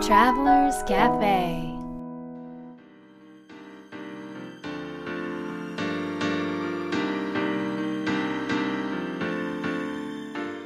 Travelers Cafe.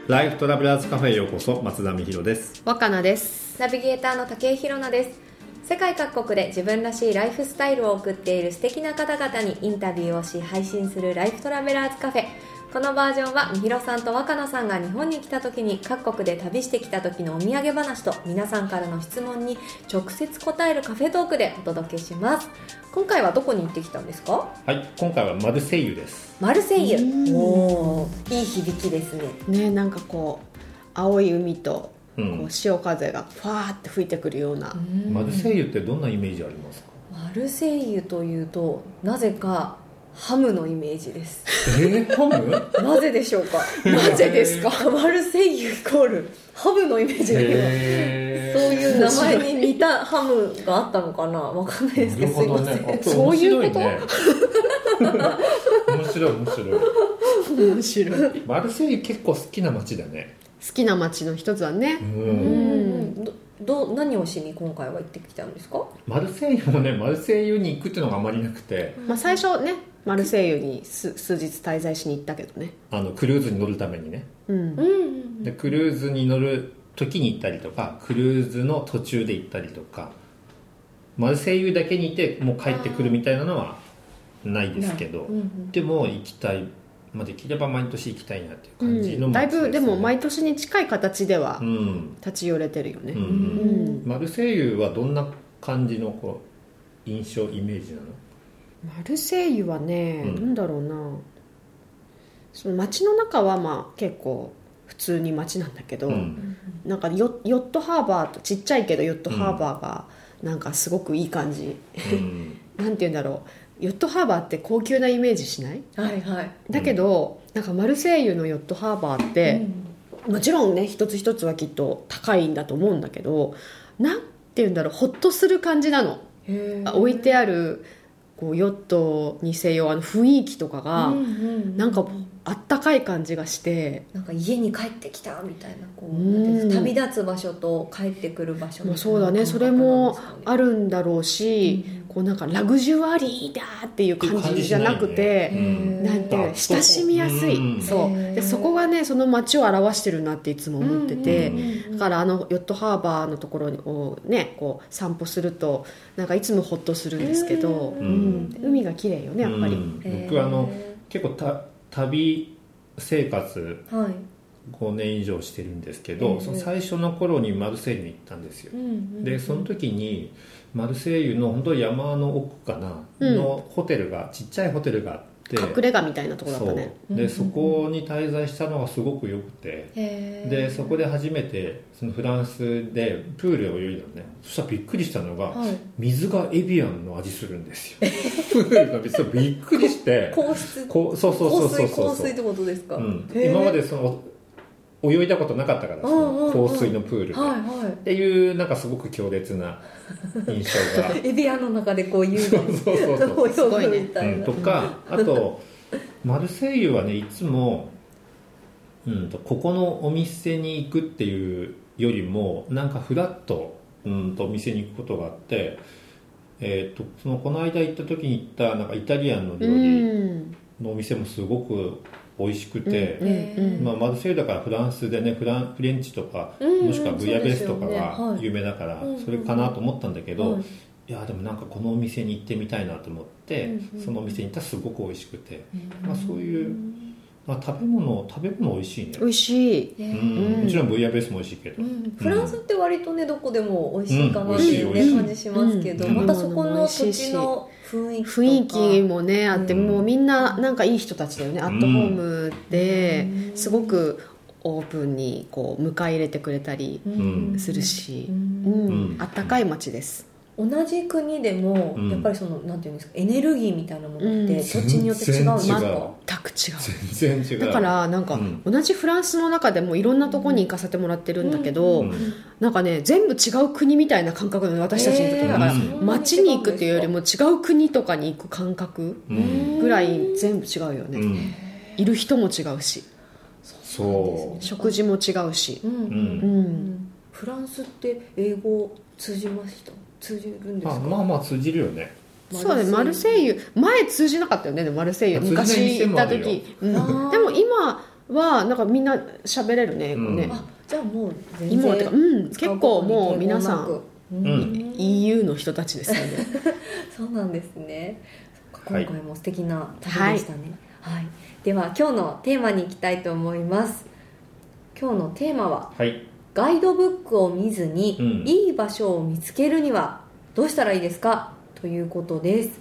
ライフトラベラーズカフェへようこそ松田美弘です。若菜です。ナビゲーターの竹井宏奈です。世界各国で自分らしいライフスタイルを送っている素敵な方々にインタビューをし配信するライフトラベラーズカフェこのバージョンはみひろさんと若菜さんが日本に来た時に各国で旅してきた時のお土産話と皆さんからの質問に直接答えるカフェトークでお届けします。今回はどこに行ってきたんですか？はい今回はマルセイユです。マルセイユ。うん。おーいい響きですね。ねなんかこう青い海とこうん。う潮風がファーって吹いてくるような、マルセイユってどんなイメージありますか？マルセイユというとなぜかハムのイメージです。えー、ハム？なぜでしょうか？なぜですか？マルセイユイコール。ハムのイメージだけど。へそういう名前に似たハムがあったのかな？わかんないですけどすいません、ね、そういうこと？面白いね。面白い面白い。面白い。マルセイユ結構好きな街だね。好きな街の一つはね。う、うん。んどど何をしに今回は行ってきたんですか？マルセイユもねマルセイユに行くっていうのがあまりなくて。まあ、最初ねマルセイユに数数日滞在しに行ったけどね。あのクルーズに乗るためにね。うん。うんでクルーズに乗る時に行ったりとかクルーズの途中で行ったりとかマルセイユだけにいてもう帰ってくるみたいなのはないですけど、うんうん。でも行きたい、まあ、できれば毎年行きたいなっていうう感じのん、だいぶでも毎年に近い形ではうん、立ち寄れてるよね、マルセイユはどんな感じのこう印象イメージなの？マルセイユはね、うん。なんだろうな。その街の中はまあ結構普通に街なんだけど、うん。なんかヨヨットハーバーとちっちゃいけどヨットハーバーがなんかすごくいい感じ、うん。なんて言うんだろう。ヨットハーバーって高級なイメージしない？はいはい。だけど、なんかマルセイユのヨットハーバーって、もちろんね一つ一つはきっと高いんだと思うんだけどなんて言うんだろう。ホッとする感じなの。置いてあるこうヨットにせよあの雰囲気とかが、なんかあったかい感じがして、なんか家に帰ってきたみたいなこう旅立つ場所と帰ってくる場所みたいなまあ、そうだね。それもあるんだろうし、うんこうなんかラグジュアリーだっていう感じじゃなくて、なんて親しみやすい、うん。そう。でそこがねその街を表してるなっていつも思ってて、だからあのヨットハーバーのところをねこう散歩するとなんかいつもホッとするんですけど、海が綺麗よねやっぱり、僕あの結構た旅生活はい5年以上してるんですけど、ええその最初の頃にマルセイユに行ったんですよ、うんうんでその時にマルセイユの本当山の奥かな、うん。のホテルがちっちゃいホテルがあって隠れ家みたいなところだったね。そう。でそこに滞在したのがすごく良くてでそこで初めてそのフランスでプールで泳いだのね。そしたらびっくりしたのが、はい。水がエビアンの味するんですよ。プールがびっくりして皇室こうそうそうそうそう。香水そう香水ってことですか、うん、へー。今までその泳いだことなかったからそうんうんうん。の香水のプールで、はいはっていうなんかすごく強烈な印象が。い エビアンの中でこう優雅に。そうそうそうごいね泳ぐみたいな、うんとかあとマルセイユはねいつも、うん、とここのお店に行くっていうよりもなんかフラッと,、うん、とお店に行くことがあって、えー、とそのこの間行った時に行ったなんかイタリアンの料う理ん。のお店もすごく美味しくて。まあ、マルセイユだからフランスでねフランフレンチとか、もしくはブイヤベースとかがはい。有名だから、それかなと思ったんだけど、はい。いやでもなんかこのお店に行ってみたいなと思って、そのお店に行ったらすごく美味しくて、まあ、そういう、まあ、食べ物食べ物美味しいね、美味しい。へうーん。もちろんブイヤベースも美味しいけど、うん。フランスって割とねどこでも美味しいかなっていう感じしますけど、うん。またそこの土地の雰囲気もねあって、うん。もうみんななんかいい人たちだよね、アットホームでうん。すごくオープンにこう迎え入れてくれたりん。するし、うん。あったかい街です同じ国でもうん。やっぱりそのなんていうんですかエネルギーみたいなものってうん。土地によって違うんです全然違う。か全く違う。全然違う。だからなんかうん。同じフランスの中でもいろんなとこに行かせてもらってるんだけど、うん。なんかね全部違う国みたいな感覚なの私たちにとってだからうん。街に行くっていうよりも違う国とかに行く感覚うん。ぐらい全部違うよね、うん。いる人も違うし。そ食事も違うし。うん。う、ううんん。フランスって英語通じました？通じるんですか？あまあまあ通じるよね。そうねマルセイユ前通じなかったよねマルセイユ昔行った時、うん。でも今はなんかみんな喋れるね英語ね、うんあじゃあもう全今はてかうん結構もう皆さんん、ん。EU の人たちですよね。そうなんですね。今回も素敵な旅でしたね。はい、では今日のテーマに行きたいと思います。今日のテーマは？はいガイドブックを見ずに、うん。いい場所を見つけるにはどうしたらいいですか？ということです。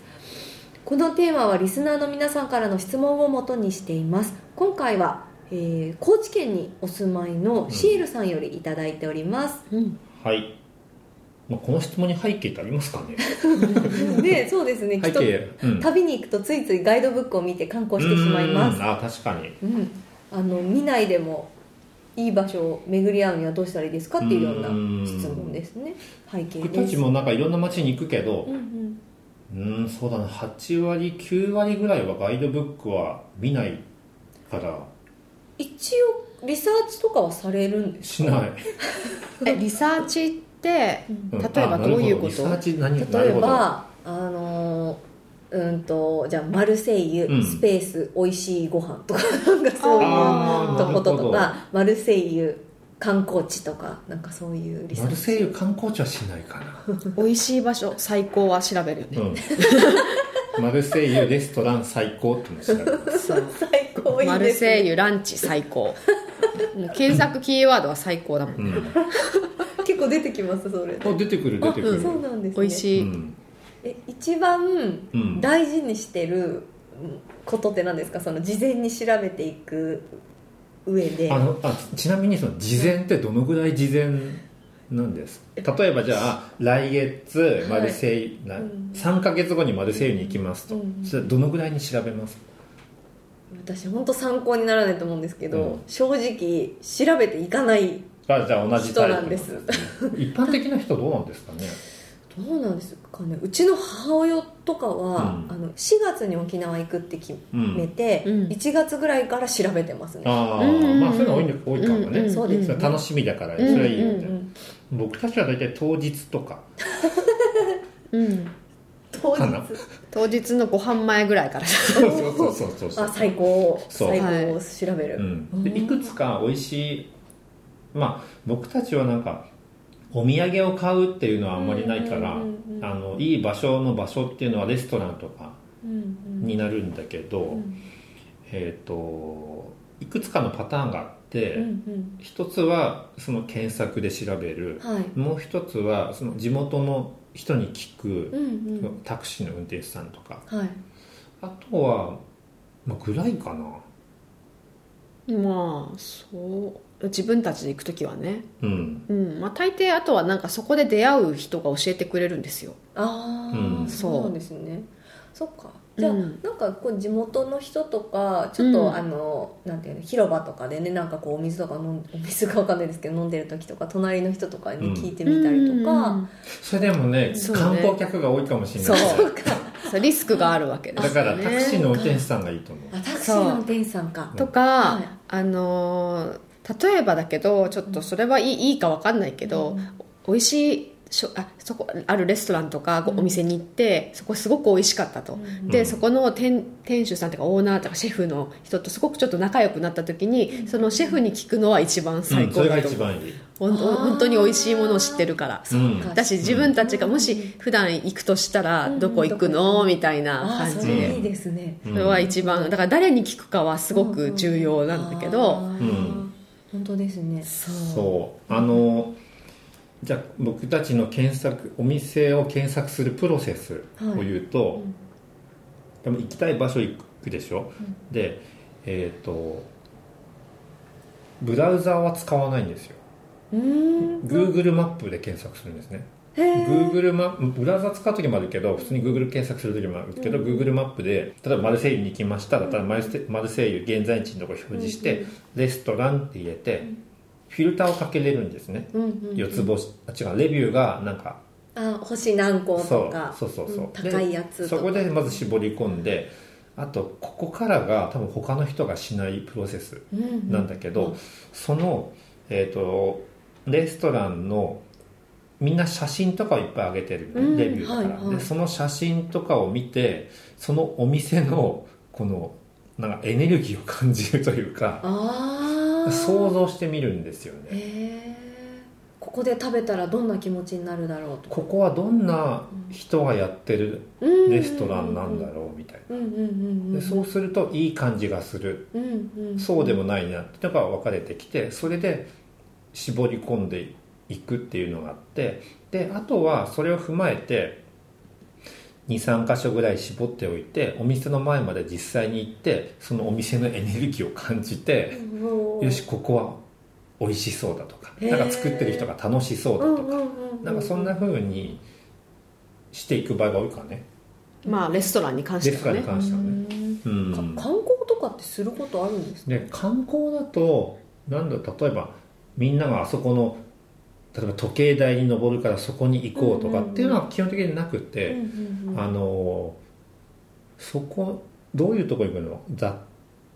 このテーマはリスナーの皆さんからの質問をもとにしています。今回は、えー高知県にお住まいのシエルさんよりいただいております、うん。はい、まあ、この質問に背景ってありますかね？でそうですね。きっと背景、うん、旅に行くとついついガイドブックを見て観光してしまいます。うん。あ確かに。うん、あの見ないでもいい場所を巡り合うにはどうしたらいいですかっていうようなうん質問ですね。背景僕たちもなんかいろんな街に行くけどうんうん。うんそうだな。8割9割ぐらいはガイドブックは見ないから。一応リサーチとかはされるんですか？しない、えリサーチってうん。例えばあど。ういうこと？なるほどリサーチ何な例えばあのーうんとじゃあマルセイユ、うん。スペース美味しいご飯とかなんかそういうとこととかマルセイユ観光地とかなんかそういうリサーチ。マルセイユ観光地はしないかな、美味しい場所最高は調べるよね、うん、マルセイユレストラン最高っていうのを調べます。そう。最高いいね、マルセイユランチ最高。もう検索キーワードは最高だもん、うん。結構出てきますそれあ出てくる出てくる、あそうなんですね。美味しい、うん。え一番うん。大事にしてることって何ですか？その事前に調べていく上で。あのあちなみにその事前ってどのぐらい事前なんです？例えばじゃあ来月マルセイユ、なうん。3か月後にマルセイユに行きますと、うん。それはどのぐらいに調べます？私本当参考にならないと思うんですけど、うん。正直調べていかないあじゃあ同じ人なんです。一般的な人どうなんですかね？どうなんですかね。うちの母親とかは、うん。あの4月に沖縄行くって決めて、うん。1月ぐらいから調べてますね、ああ、うん。うんうんまあそういうの多い多いかもね、うん。うん。そうですそれ楽しみだから、うん。それはいいよね、うん。うん僕たちは大体当日とか。うん、当日？当日のご飯前ぐらいから。そうそうそうそうそう。あ最高。そう。最高を調べる、うん、でいくつか美味しい。まあ僕たちはなんかお土産を買うっていうのはあんまりないから、うんうんうんうん。あのいい場所の場所っていうのはレストランとかになるんだけど、うん。えっ、といくつかのパターンがあって、うんうん。一つはその検索で調べる、はい。もう一つはその地元の人に聞く、うんうん。タクシーの運転手さんとか。はい。あとは、まあ、ぐらいかな。まあそう自分たちで行く時はね。うん。うん。まあ大抵あとはなんかそこで出会う人が教えてくれるんですよ。ああ、うん。そう。なんですね。そっか。じゃあ、うん。なんかこう地元の人とかちょっと、うん。あのなんていうの広場とかでねなんかこうお水とか飲ん お水かわかんないですけど飲んでる時とか隣の人とかに聞いてみたりとか、それでもねそうね。観光客が多いかもしれそう。ないそうリスクがあるわけですだよねからタクシーの運転手さんがいいと思う。あタクシーの運転手さんか。とか、はい。あのー例えばだけどちょっとそれはいいいいかわかんないけど、美味しいしょあそこあるレストランとかお店に行って、そこすごく美味しかったと、うん。で、うん。そこの店店主さんとかオーナーとかシェフの人とすごくちょっと仲良くなった時に、そのシェフに聞くのは一番最う。ん、それが高だと思う、一番いい、ほんとあー。本当に美味しいものを知ってるから。うん、だし自分たちがもし普段行くとしたらうん。どこ行くの？みたいな感じで。それいいですね。うん。それは一番。だから誰に聞くかはすごく重要なんだけど、うん本当ですね。そう。あのじゃあ僕たちの検索お店を検索するプロセスを言うと、うん。でも行きたい場所行くでしょ、でえっ、とブラウザーは使わないんですよ。うーん。Google マップで検索するんですね Google マップブラウザ使う時もあるけど普通に Google 検索する時もあるけど、Google マップで例えばマルセイユに行きましただったらマルセマルセイユ現在地のところ表示して、レストランって入れて、フィルターをかけれるんですね、うんうん四つ星。あ違う。レビューがなんかあ星何個とか。そうそうそうそう、ん高いやつそこでまず絞り込んであとここからが多分他の人がしないプロセスなんだけど、その、えー、とレストランのみんな写真とかをいっぱい上げてる、うんレビューだから、はいはい。でその写真とかを見てそのお店のこのなんかエネルギーを感じるというか想像してみるんですよね。ここで食べたらどんな気持ちになるだろうと。ここはどんな人がやってるレストランなんだろうみたいな。そうするといい感じがする。うんうんそうでもないなっていうのが分かれてきてそれで絞り込んでいくっていうのがあってであとはそれを踏まえて23箇所ぐらい絞っておいてお店の前まで実際に行ってそのお店のエネルギーを感じてよしここは美味しそうだとかなんか作ってる人が楽しそうだとかなんかそんな風にしていく場合が多いからね。まあレストランに関してレストランにはね関してはね。うん。うん。か観光とかってすることあるんですか？で観光だとなんだ例えばみんながあそこの例えば時計台に登るからそこに行こうとかっていうのは基本的になくて、あのそこどういうとこ行くの雑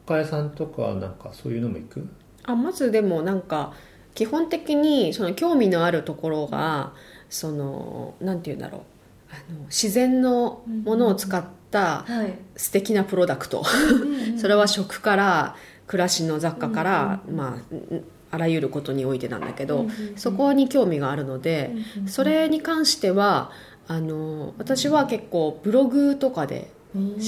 貨屋さんとかなんかそういうのも行く？あまずでもなんか基本的にその興味のあるところがそのなんて言うんだろう。あの自然のものを使ったはい。素敵なプロダクト。それは食から暮らしの雑貨から、まあんあらゆることにおいてなんだけど、うんうんうん。そこに興味があるので、うんうんそれに関してはあの私は結構ブログとかで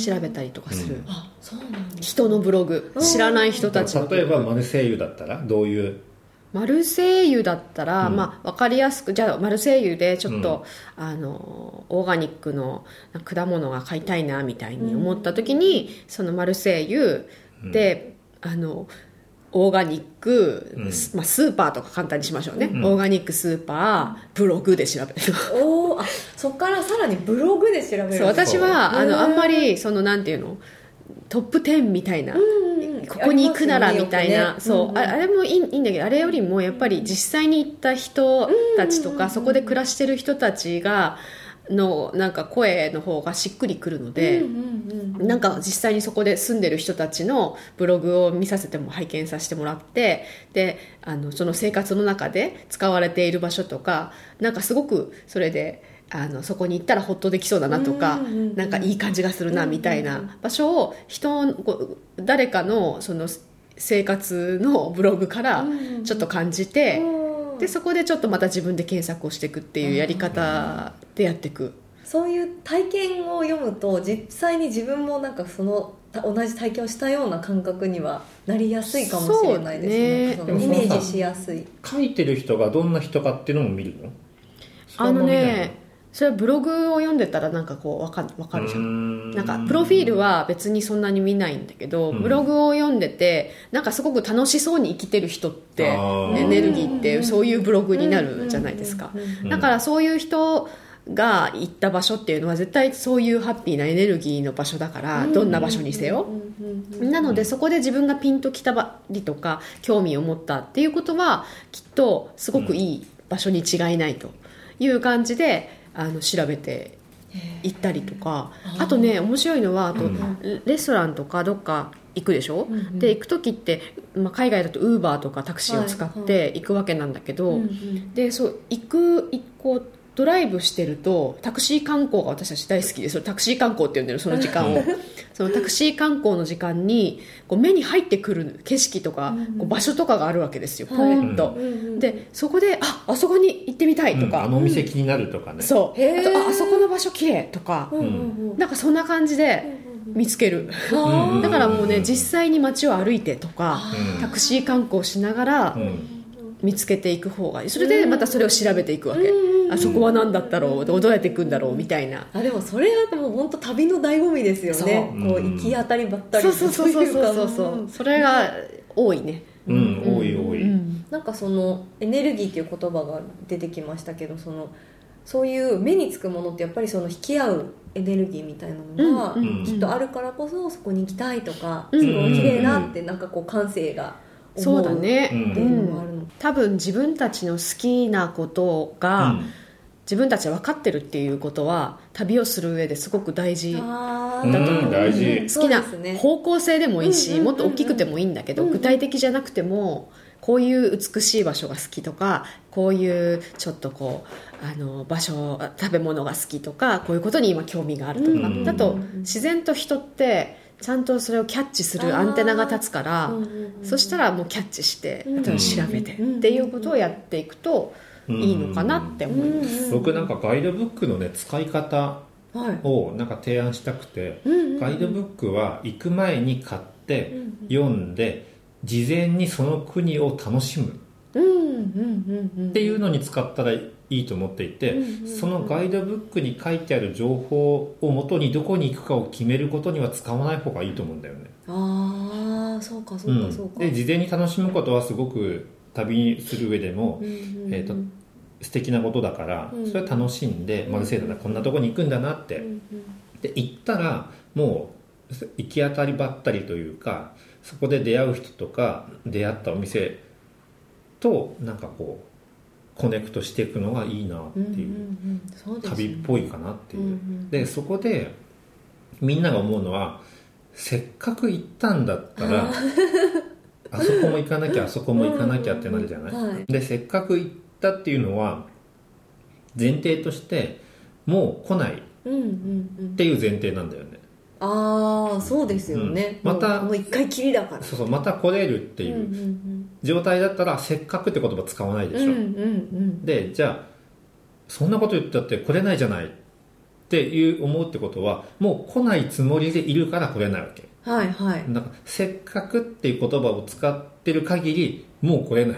調べたりとかする、うん。あそうなんです人のブログ。うん。知らない人たちのブ例えばマルセイユだったらどういう？マルセイユだったら、うん。まあ、分かりやすくじゃあマルセイユでちょっと、あのオーガニックの果物が買いたいなみたいに思った時に、そのマルセイユで、あのオーガニック、うん。まあ、スーパーとか簡単にしましょうね、うん。オーガニックスーパーブログで調べるおおあそこからさらにブログで調べるそう私はあのあんまりそのなんていうの？トップ10みたいな、うんうんここに行くならみたいな、ねそう、んん。ああれもいいいいんだけどあれよりもやっぱり実際に行った人たちとか、そこで暮らしてる人たちがのなんか声の方がしっくりくるので、うんうんうんなんか実際にそこで住んでる人たちのブログを見させても拝見させてもらってであのその生活の中で使われている場所とかなんかすごくそれであのそこに行ったらホッとできそうだなとか、うんうんうんなんかいい感じがするなみたいな場所を人をこう誰かのその生活のブログからちょっと感じて、うんでそこでちょっとまた自分で検索をしていくっていうやり方でやっていく。そういう体験を読むと実際に自分もなんかそのた同じ体験をしたような感覚にはなりやすいかもしれないですね。ね。イメージしやすい。書いてる人がどんな人かっていうのも見るの？あのねそれはブログを読んでたらなんかこうわかわかるじゃん。ん。なんかプロフィールは別にそんなに見ないんだけど、うん。ブログを読んでてなんかすごく楽しそうに生きてる人ってエネルギーってそういうブログになるじゃないですか。だからそういう人が行った場所っていうのは絶対そういうハッピーなエネルギーの場所だからどんな場所にせよ。なのでそこで自分がピンときたりとか興味を持ったっていうことはきっとすごくいい場所に違いないという感じであの調べて行ったりとか。あとね面白いのはあと、うん。レストランとかどっか行くでしょ、うんうん。で行く時って、まあ、海外だとウーバーとかタクシーを使って行くわけなんだけど、でそう行くいこうドライブしてるとタクシー観光が私たち大好きでそれタクシー観光って呼んでるその時間を。そのタクシー観光の時間にこう目に入ってくる景色とか、こう場所とかがあるわけですよポーンと、でそこでああそこに行ってみたいとか、うんあのお店気になるとかね。そう。あとああそこの場所綺麗とか、うんなんかそんな感じで見つける、うんだからもうね実際に街を歩いてとか、うん。タクシー観光しながらうん見つけていく方がいい。それでまたそれを調べていくわけ、うん。あそこは何だったろう？どうやって行くんだろう？みたいな、あでもそれはでも本当旅の醍醐味ですよね。そう。こう行き当たりばったりそうそうそうそうそう。そうそれが多いね。うん多い多い、うん。なんかそのエネルギーっていう言葉が出てきましたけどそのそういう目につくものってやっぱりその引き合うエネルギーみたいなのがきっとあるからこそそこに行きたいとか、うんそこ綺麗だってなんかこう感性が思そうだね、うん。っていうのもあるの、多分自分たちの好きなことが、うん。自分たちは分かってるっていうことは旅をする上ですごく大事あう。んー大事。好きな方向性でもいいし、うんうんうんうん。もっと大きくてもいいんだけど、うん具体的じゃなくてもこういう美しい場所が好きとかこういうちょっとこうあの場所食べ物が好きとかこういうことに今興味があるとか、うん。だと自然と人ってちゃんとそれをキャッチするアンテナが立つから、そしたらもうキャッチして、うん。例えば調べてっていうことをやっていくといいのかなって思います。僕なんかガイドブックのね使い方はい。をなんか提案したくて、うんうんガイドブックは行く前に買って読んで事前にその国を楽しむ。うんうんうんうんっていうのに使ったらいいと思っていて、そのガイドブックに書いてある情報をもとにどこに行くかを決めることには使わない方がいいと思うんだよね。ああそうかそうかそうか、で事前に楽しむことはすごく旅する上でも、うんうんうんえー、と素敵なことだから、うん。それは楽しんで、マルセイユだこんなとこに行くんだなって、うんうん。で行ったらもう行き当たりばったりというかそこで出会う人とか出会ったお店となんかこうコネクトしていくのがいいなっていう、旅っぽいかなっていう、うんうんでそこでみんなが思うのはせっかく行ったんだったらあそこも行かなきゃあそこも行かなきゃってなるじゃない、うんうんはい。でせっかく行ったっていうのは前提としてもう来ないっうんうんうん。ていう前提なんだよね。ああそうですよね、うん。またもう一回きりだから。そうそうまた来れるっていう。うん状態だったらせっかくって言葉使わないでしょ、うんうんうん。でじゃあそんなこと言ったって来れないじゃないっていう思うってことはもう来ないつもりでいるから来れないわけ。うんはいはい。だからせっかくっていう言葉を使ってる限りもう来れない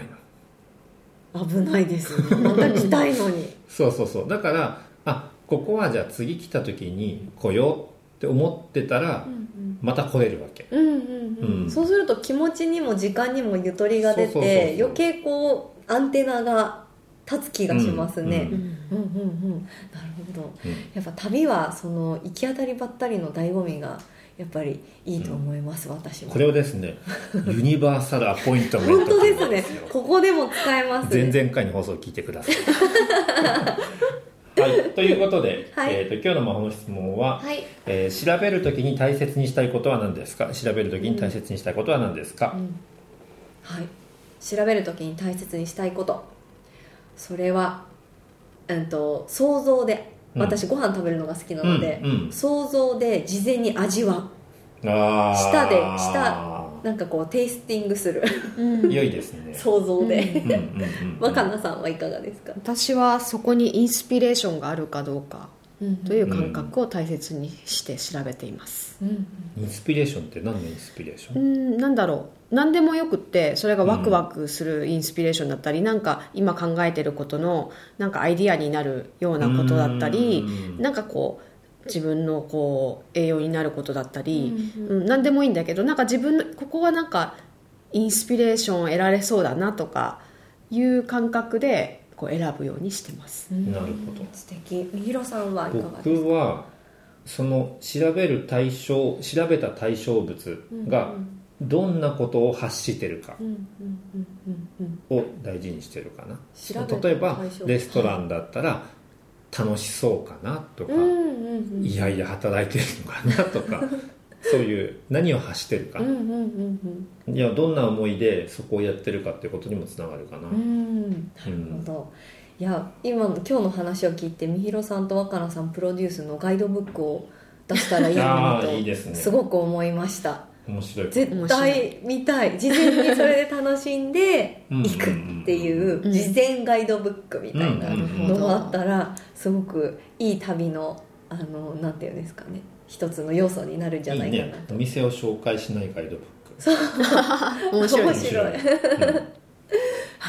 の。危ないですまた来たいのに。そうそうそう。だからあここはじゃあ次来た時に来ようって思ってたらまた来れるわけ。うんうんうん、うん。そうすると気持ちにも時間にもゆとりが出て余計こうアンテナが立つ気がしますね、うん。うんうんうんなるほど。うん。やっぱ旅はその行き当たりばったりの醍醐味がやっぱりいいと思います、私も。これをですね ユニバーサルアポイントメント本当ですね。ここでも使えます前ね々回の放送を聞いてください はい、ということで、はい。えー、と今日の魔法の質問は、はい、えー調べるときに大切にしたいことは何ですか？調べるときに大切にしたいことは何ですか、はい、調べるときに大切にしたいこと。それは、うん、と想像でうん。私ご飯食べるのが好きなので、うんうん。想像で事前に味わあー。舌で舌うなんかこうテイスティングする。うん。良いですね。想像で、うんうんうん若菜さんはいかがですか、私はそこにインスピレーションがあるかどうかという感覚を大切にして調べています、うんインスピレーションって何のインスピレーショうン、ん、なんだろう。何でもよくってそれがワクワクするインスピレーションだったり、なんか今考えてることのなんかアイディアになるようなことだったりうん。なんかこう自分のこう栄養になることだったり、ううん。何でもいいんだけどなんか自分のここはなんかインスピレーションを得られそうだなとかいう感覚でこう選ぶようにしてます。うん。なるほど。素敵。みひろさんはいかがですか？僕はその調べる対象調べた対象物がどんなことを発してるかを大事にしてるかな。調べた例えばレストランだったら楽しそうかなとか、うんうんうん。いやいや働いてるのかなとか そういう何を発してるか、うんうんうんいやどんな思いでそこをやってるかっていうことにもつながるかな、うん。うんなるほど。いや今の今日の話を聞いてみひろさんと若菜さんプロデュースのガイドブックを出したらいいなあとーいいですね。すごく思いました面白い。絶対見たい。事前にそれで楽しんで うん行くっていううん。事前ガイドブックみたいなうんのがあったらすごくいい旅のあのなんていうんですかね。一つの要素になるんじゃないいいね。かなとお店を紹介しないガイドブック。面白い面白い